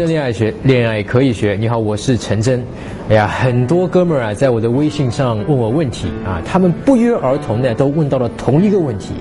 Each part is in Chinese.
真恋爱学，恋爱可以学。你好，我是陈真。哎呀，很多哥们儿啊，在我的微信上问我问题啊，他们不约而同的都问到了同一个问题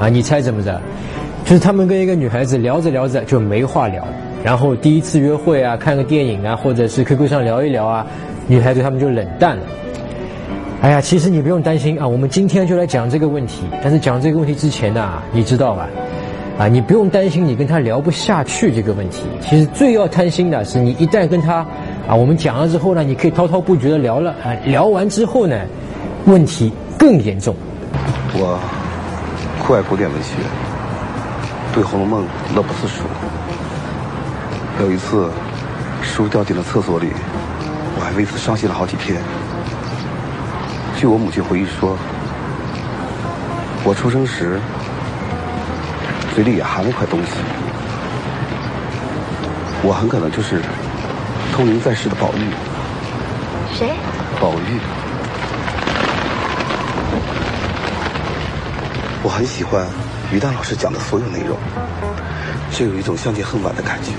啊，你猜怎么着？就是他们跟一个女孩子聊着聊着就没话聊，然后第一次约会啊，看个电影啊，或者是 QQ 上聊一聊啊，女孩子他们就冷淡了。哎呀，其实你不用担心啊，我们今天就来讲这个问题。但是讲这个问题之前呢，你知道吧？啊，你不用担心你跟他聊不下去这个问题。其实最要担心的是，你一旦跟他啊，我们讲了之后呢，你可以滔滔不绝的聊了啊，聊完之后呢，问题更严重。我酷爱古典文学，对《红楼梦》乐不思蜀。有一次，书掉进了厕所里，我还为此伤心了好几天。据我母亲回忆说，我出生时。嘴里也含了一块东西，我很可能就是通灵在世的宝玉。谁？宝玉。我很喜欢于丹老师讲的所有内容，就有一种相见恨晚的感觉。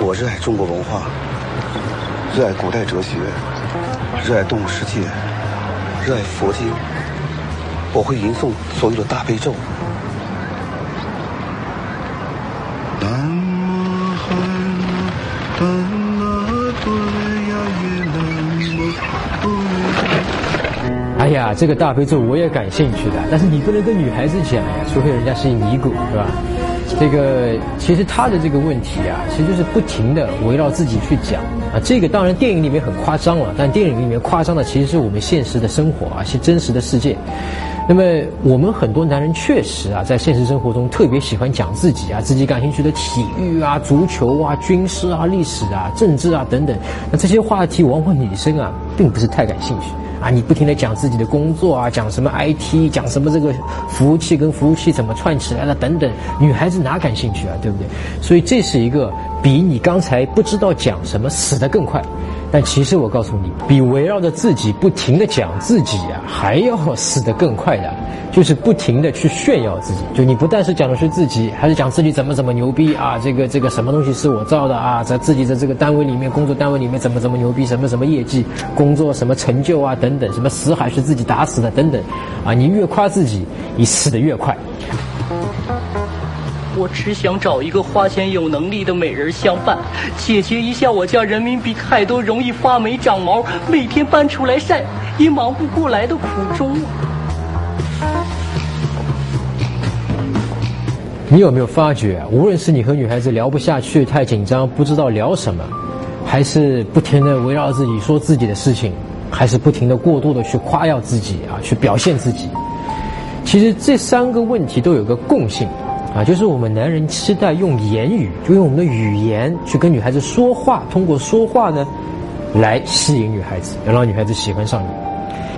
我热爱中国文化，热爱古代哲学，热爱动物世界，热爱佛经。我会吟诵所有的大悲咒。这个大悲咒我也感兴趣的，但是你不能跟女孩子讲呀，除非人家是尼姑，是吧？这个其实他的这个问题啊，其实就是不停的围绕自己去讲啊。这个当然电影里面很夸张了，但电影里面夸张的其实是我们现实的生活啊，是真实的世界。那么我们很多男人确实啊，在现实生活中特别喜欢讲自己啊，自己感兴趣的体育啊、足球啊、军事啊、历史啊、政治啊等等。那这些话题往往女生啊，并不是太感兴趣啊。你不停的讲自己的工作啊，讲什么 IT，讲什么这个服务器跟服务器怎么串起来了等等，女孩子哪感兴趣啊，对不对？所以这是一个比你刚才不知道讲什么死得更快。但其实我告诉你，比围绕着自己不停的讲自己啊，还要死得更快的，就是不停的去炫耀自己。就你不但是讲的是自己，还是讲自己怎么怎么牛逼啊，这个这个什么东西是我造的啊，在自己的这个单位里面，工作单位里面怎么怎么牛逼，什么什么业绩，工作什么成就啊等等，什么死海是自己打死的等等，啊，你越夸自己，你死得越快。我只想找一个花钱有能力的美人相伴，解决一下我家人民币太多容易发霉长毛，每天搬出来晒也忙不过来的苦衷啊！你有没有发觉，无论是你和女孩子聊不下去、太紧张、不知道聊什么，还是不停的围绕自己说自己的事情，还是不停的过度的去夸耀自己啊，去表现自己，其实这三个问题都有个共性。啊，就是我们男人期待用言语，就用我们的语言去跟女孩子说话，通过说话呢，来吸引女孩子，要让女孩子喜欢上你。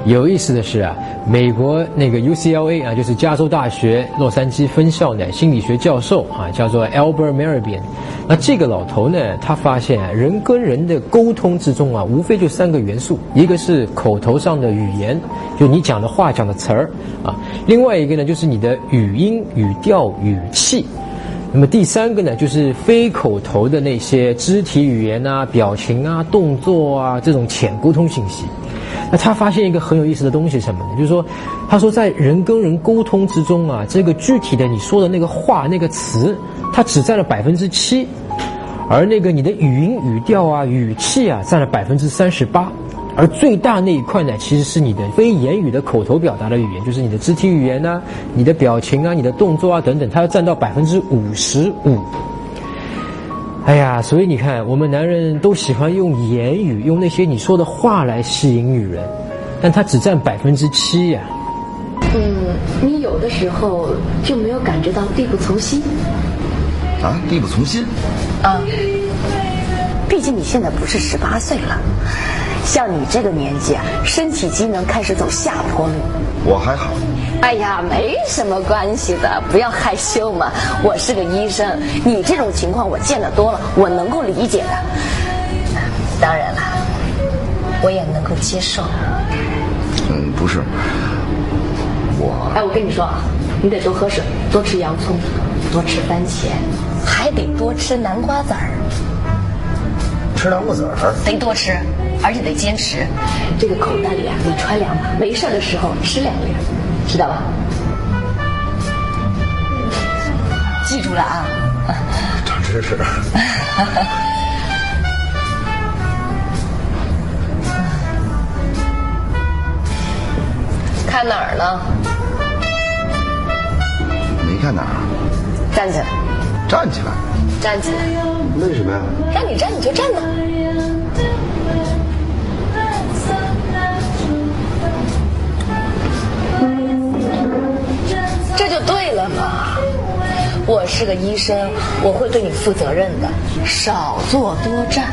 有意思的是啊，美国那个 UCLA 啊，就是加州大学洛杉矶分校的心理学教授啊，叫做 Albert Mehrabian。那这个老头呢，他发现人跟人的沟通之中啊，无非就三个元素：一个是口头上的语言，就你讲的话、讲的词儿啊；另外一个呢，就是你的语音、语调、语气；那么第三个呢，就是非口头的那些肢体语言啊、表情啊、动作啊这种浅沟通信息。那他发现一个很有意思的东西，什么呢？就是说，他说在人跟人沟通之中啊，这个具体的你说的那个话、那个词，它只占了百分之七，而那个你的语音、语调啊、语气啊，占了百分之三十八，而最大那一块呢，其实是你的非言语的口头表达的语言，就是你的肢体语言呐、你的表情啊、你的动作啊等等，它要占到百分之五十五。哎呀，所以你看，我们男人都喜欢用言语，用那些你说的话来吸引女人，但他只占百分之七呀。嗯，你有的时候就没有感觉到力不从心？啊，力不从心？啊，毕竟你现在不是十八岁了，像你这个年纪啊，身体机能开始走下坡路。我还好。哎呀，没什么关系的，不要害羞嘛。我是个医生，你这种情况我见得多了，我能够理解的。当然了，我也能够接受。嗯，不是，我……哎，我跟你说啊，你得多喝水，多吃洋葱，多吃番茄，还得多吃南瓜籽儿。吃南瓜籽儿？得多吃，而且得坚持。这个口袋里啊，得揣两把，没事的时候吃两粒，知道吧？记住了啊！长知识。看哪儿呢？没看哪儿。站起来。站起来。站起来。为什么呀？让你站你就站呢。我是个医生，我会对你负责任的。少坐多站，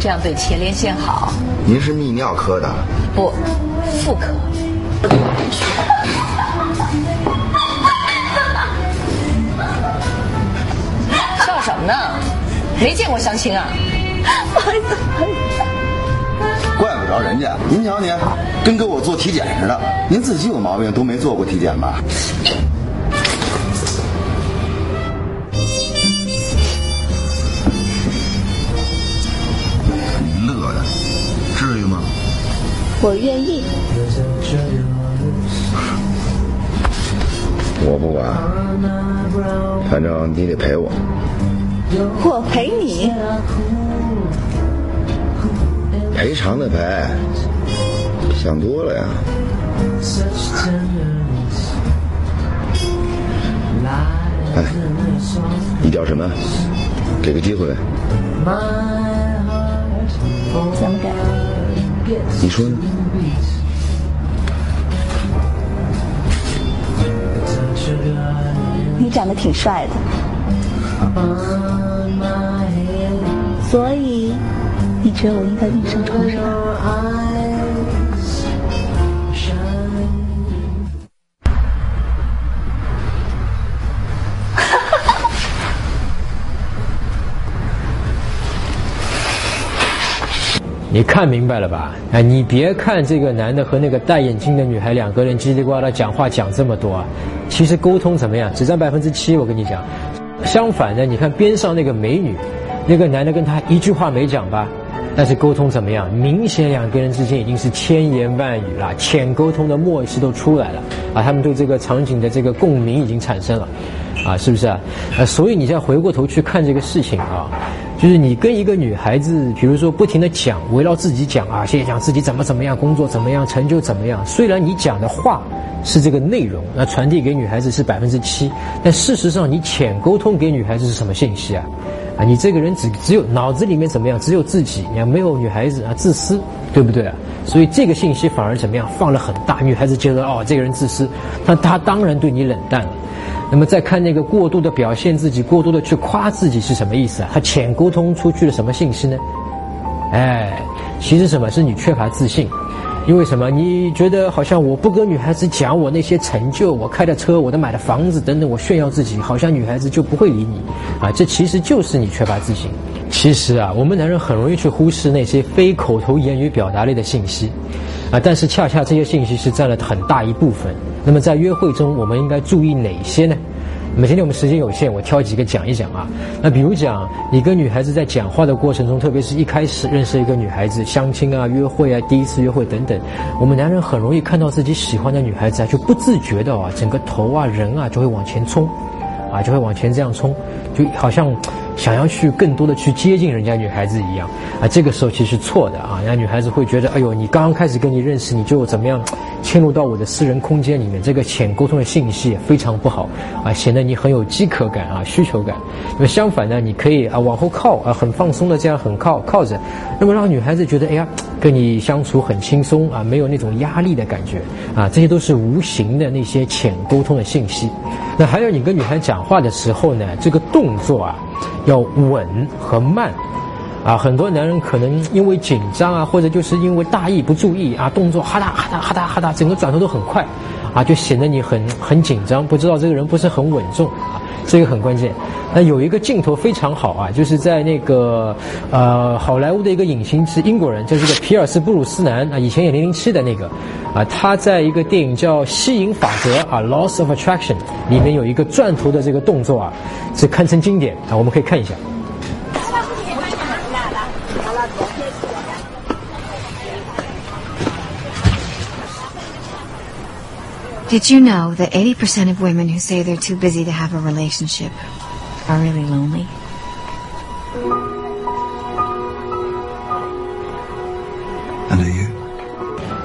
这样对前列腺好。您是泌尿科的？不，妇科。笑什么呢？没见过相亲啊？不好意思，不好意思。怪不着人家，您瞧您，跟给我做体检似的。您自己有毛病都没做过体检吧？我愿意。我不管，反正你得陪我。我陪你。赔偿的赔，想多了呀。哎，你叫什么？给个机会。怎么给？你说呢？你长得挺帅的，所以你觉得我应该跟你上床是吧？你看明白了吧？哎，你别看这个男的和那个戴眼镜的女孩两个人叽里呱啦讲话讲这么多，其实沟通怎么样？只占百分之七，我跟你讲。相反的，你看边上那个美女，那个男的跟她一句话没讲吧，但是沟通怎么样？明显两个人之间已经是千言万语了，浅沟通的默契都出来了啊！他们对这个场景的这个共鸣已经产生了，啊，是不是啊？呃，所以你再回过头去看这个事情啊。就是你跟一个女孩子，比如说不停的讲，围绕自己讲啊，现在讲自己怎么怎么样，工作怎么样，成就怎么样。虽然你讲的话是这个内容，那传递给女孩子是百分之七，但事实上你浅沟通给女孩子是什么信息啊？啊，你这个人只只有脑子里面怎么样，只有自己，你看没有女孩子啊，自私，对不对啊？所以这个信息反而怎么样，放了很大，女孩子觉得哦，这个人自私，那他当然对你冷淡了。那么再看那个过度的表现自己，过度的去夸自己是什么意思啊？他浅沟通出去了什么信息呢？哎，其实什么是你缺乏自信？因为什么？你觉得好像我不跟女孩子讲我那些成就，我开的车，我的买的房子等等，我炫耀自己，好像女孩子就不会理你啊？这其实就是你缺乏自信。其实啊，我们男人很容易去忽视那些非口头言语表达类的信息。啊，但是恰恰这些信息是占了很大一部分。那么在约会中，我们应该注意哪些呢？那么今天我们时间有限，我挑几个讲一讲啊。那比如讲，你跟女孩子在讲话的过程中，特别是一开始认识一个女孩子，相亲啊、约会啊、第一次约会等等，我们男人很容易看到自己喜欢的女孩子啊，就不自觉的啊，整个头啊、人啊就会往前冲，啊，就会往前这样冲，就好像。想要去更多的去接近人家女孩子一样啊，这个时候其实错的啊，人家女孩子会觉得，哎呦，你刚刚开始跟你认识，你就怎么样侵入到我的私人空间里面，这个浅沟通的信息也非常不好啊，显得你很有饥渴感啊，需求感。那么相反呢，你可以啊往后靠啊，很放松的这样很靠靠着，那么让女孩子觉得，哎呀，跟你相处很轻松啊，没有那种压力的感觉啊，这些都是无形的那些浅沟通的信息。那还有你跟女孩讲画的时候呢，这个动作啊。要稳和慢，啊，很多男人可能因为紧张啊，或者就是因为大意不注意啊，动作哈哒哈哒哈哒哈哒，整个转头都很快，啊，就显得你很很紧张，不知道这个人不是很稳重啊。这个很关键。那有一个镜头非常好啊，就是在那个呃好莱坞的一个影星是英国人，就是个皮尔斯布鲁斯南啊，以前演零零七的那个啊，他在一个电影叫《吸引法则》啊，《Loss of Attraction》里面有一个转头的这个动作啊，是堪称经典啊，我们可以看一下。Did you know that 80% of women who say they're too busy to have a relationship are really lonely? And you?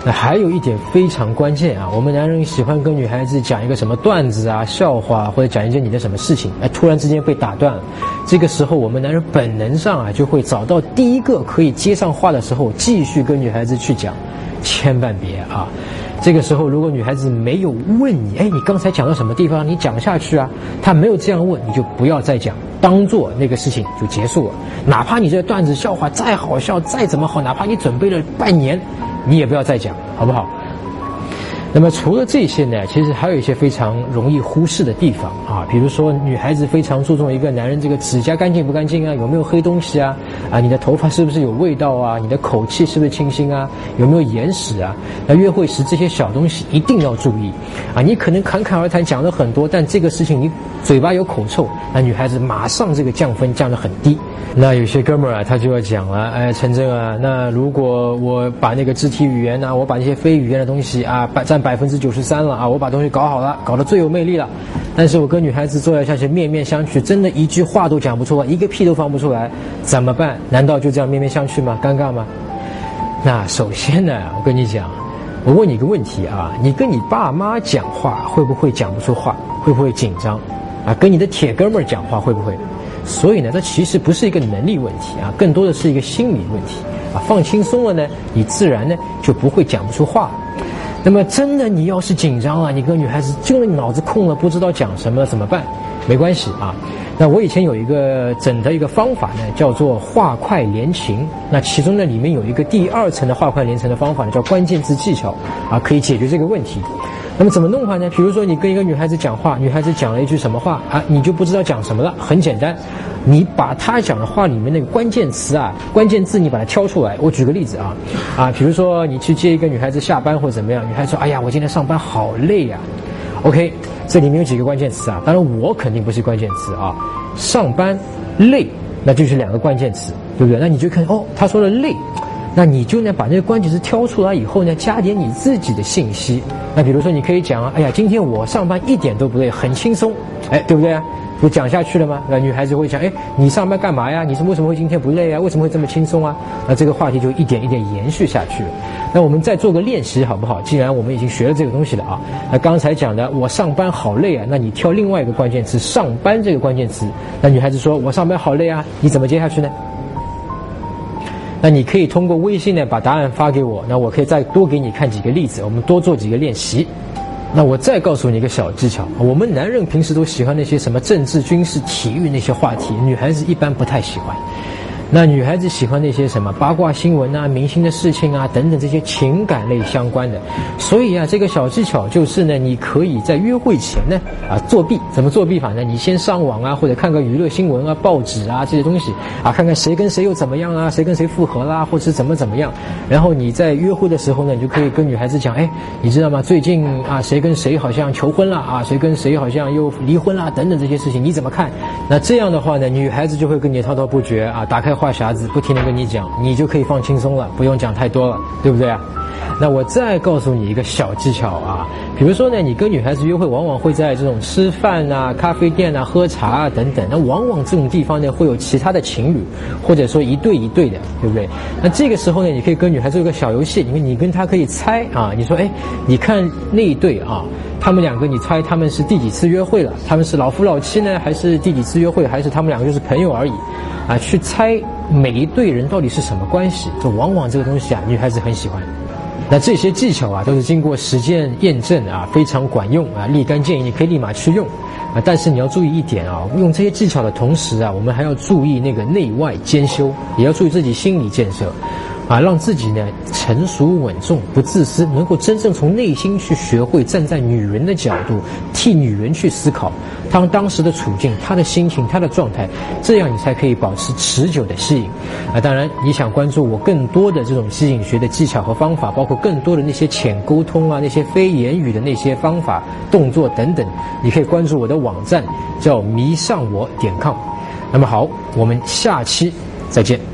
那还有一点非常关键啊，我们男人喜欢跟女孩子讲一个什么段子啊、笑话，或者讲一件你的什么事情，哎，突然之间被打断了，这个时候我们男人本能上啊就会找到第一个可以接上话的时候，继续跟女孩子去讲，千万别啊。这个时候，如果女孩子没有问你，哎，你刚才讲到什么地方？你讲下去啊。她没有这样问，你就不要再讲，当做那个事情就结束了。哪怕你这段子笑话再好笑，再怎么好，哪怕你准备了半年，你也不要再讲，好不好？那么除了这些呢，其实还有一些非常容易忽视的地方啊，比如说女孩子非常注重一个男人这个指甲干净不干净啊，有没有黑东西啊，啊，你的头发是不是有味道啊，你的口气是不是清新啊，有没有眼屎啊？那约会时这些小东西一定要注意啊，你可能侃侃而谈讲了很多，但这个事情你嘴巴有口臭，那女孩子马上这个降分降得很低。那有些哥们儿啊，他就要讲了，哎，陈真啊，那如果我把那个肢体语言呢，我把那些非语言的东西啊，把占百分之九十三了啊，我把东西搞好了，搞得最有魅力了，但是我跟女孩子坐在下去面面相觑，真的一句话都讲不出来，一个屁都放不出来，怎么办？难道就这样面面相觑吗？尴尬吗？那首先呢，我跟你讲，我问你一个问题啊，你跟你爸妈讲话会不会讲不出话？会不会紧张？啊，跟你的铁哥们儿讲话会不会？所以呢，这其实不是一个能力问题啊，更多的是一个心理问题啊。放轻松了呢，你自然呢就不会讲不出话。那么真的，你要是紧张了，你跟女孩子就是脑子空了，不知道讲什么怎么办？没关系啊。那我以前有一个整的一个方法呢，叫做画快连情。那其中呢，里面有一个第二层的画快连成的方法呢，叫关键字技巧啊，可以解决这个问题。那么怎么弄法呢？比如说你跟一个女孩子讲话，女孩子讲了一句什么话啊，你就不知道讲什么了。很简单，你把她讲的话里面那个关键词啊、关键字，你把它挑出来。我举个例子啊，啊，比如说你去接一个女孩子下班或者怎么样，女孩子说：“哎呀，我今天上班好累呀。” OK，这里面有几个关键词啊？当然我肯定不是关键词啊，上班累，那就是两个关键词，对不对？那你就看哦，他说了累。那你就呢把那个关键词挑出来以后呢，加点你自己的信息。那比如说你可以讲，哎呀，今天我上班一点都不累，很轻松，哎，对不对啊？就讲下去了吗？那女孩子会讲，哎，你上班干嘛呀？你是为什么会今天不累啊？为什么会这么轻松啊？那这个话题就一点一点延续下去了。那我们再做个练习好不好？既然我们已经学了这个东西了啊，那刚才讲的我上班好累啊，那你挑另外一个关键词“上班”这个关键词。那女孩子说我上班好累啊，你怎么接下去呢？那你可以通过微信呢把答案发给我，那我可以再多给你看几个例子，我们多做几个练习。那我再告诉你一个小技巧，我们男人平时都喜欢那些什么政治、军事、体育那些话题，女孩子一般不太喜欢。那女孩子喜欢那些什么八卦新闻啊、明星的事情啊等等这些情感类相关的，所以啊，这个小技巧就是呢，你可以在约会前呢啊作弊，怎么作弊法呢？你先上网啊，或者看个娱乐新闻啊、报纸啊这些东西啊，看看谁跟谁又怎么样啊，谁跟谁复合啦，或者是怎么怎么样。然后你在约会的时候呢，你就可以跟女孩子讲，哎，你知道吗？最近啊，谁跟谁好像求婚了啊，谁跟谁好像又离婚啦，等等这些事情，你怎么看？那这样的话呢，女孩子就会跟你滔滔不绝啊，打开。话匣子不停的跟你讲，你就可以放轻松了，不用讲太多了，对不对啊？那我再告诉你一个小技巧啊，比如说呢，你跟女孩子约会，往往会在这种吃饭啊、咖啡店啊、喝茶啊等等，那往往这种地方呢，会有其他的情侣，或者说一对一对的，对不对？那这个时候呢，你可以跟女孩子有个小游戏，因为你跟她可以猜啊，你说，哎，你看那一对啊，他们两个，你猜他们是第几次约会了？他们是老夫老妻呢，还是第几次约会？还是他们两个就是朋友而已？啊，去猜每一对人到底是什么关系，这往往这个东西啊，女孩子很喜欢。那这些技巧啊，都是经过实践验证啊，非常管用啊，立竿见影，你可以立马去用啊。但是你要注意一点啊，用这些技巧的同时啊，我们还要注意那个内外兼修，也要注意自己心理建设。啊，让自己呢成熟稳重，不自私，能够真正从内心去学会站在女人的角度，替女人去思考，她当时的处境、她的心情、她的状态，这样你才可以保持持久的吸引。啊，当然，你想关注我更多的这种吸引学的技巧和方法，包括更多的那些浅沟通啊，那些非言语的那些方法、动作等等，你可以关注我的网站，叫迷上我点 com。那么好，我们下期再见。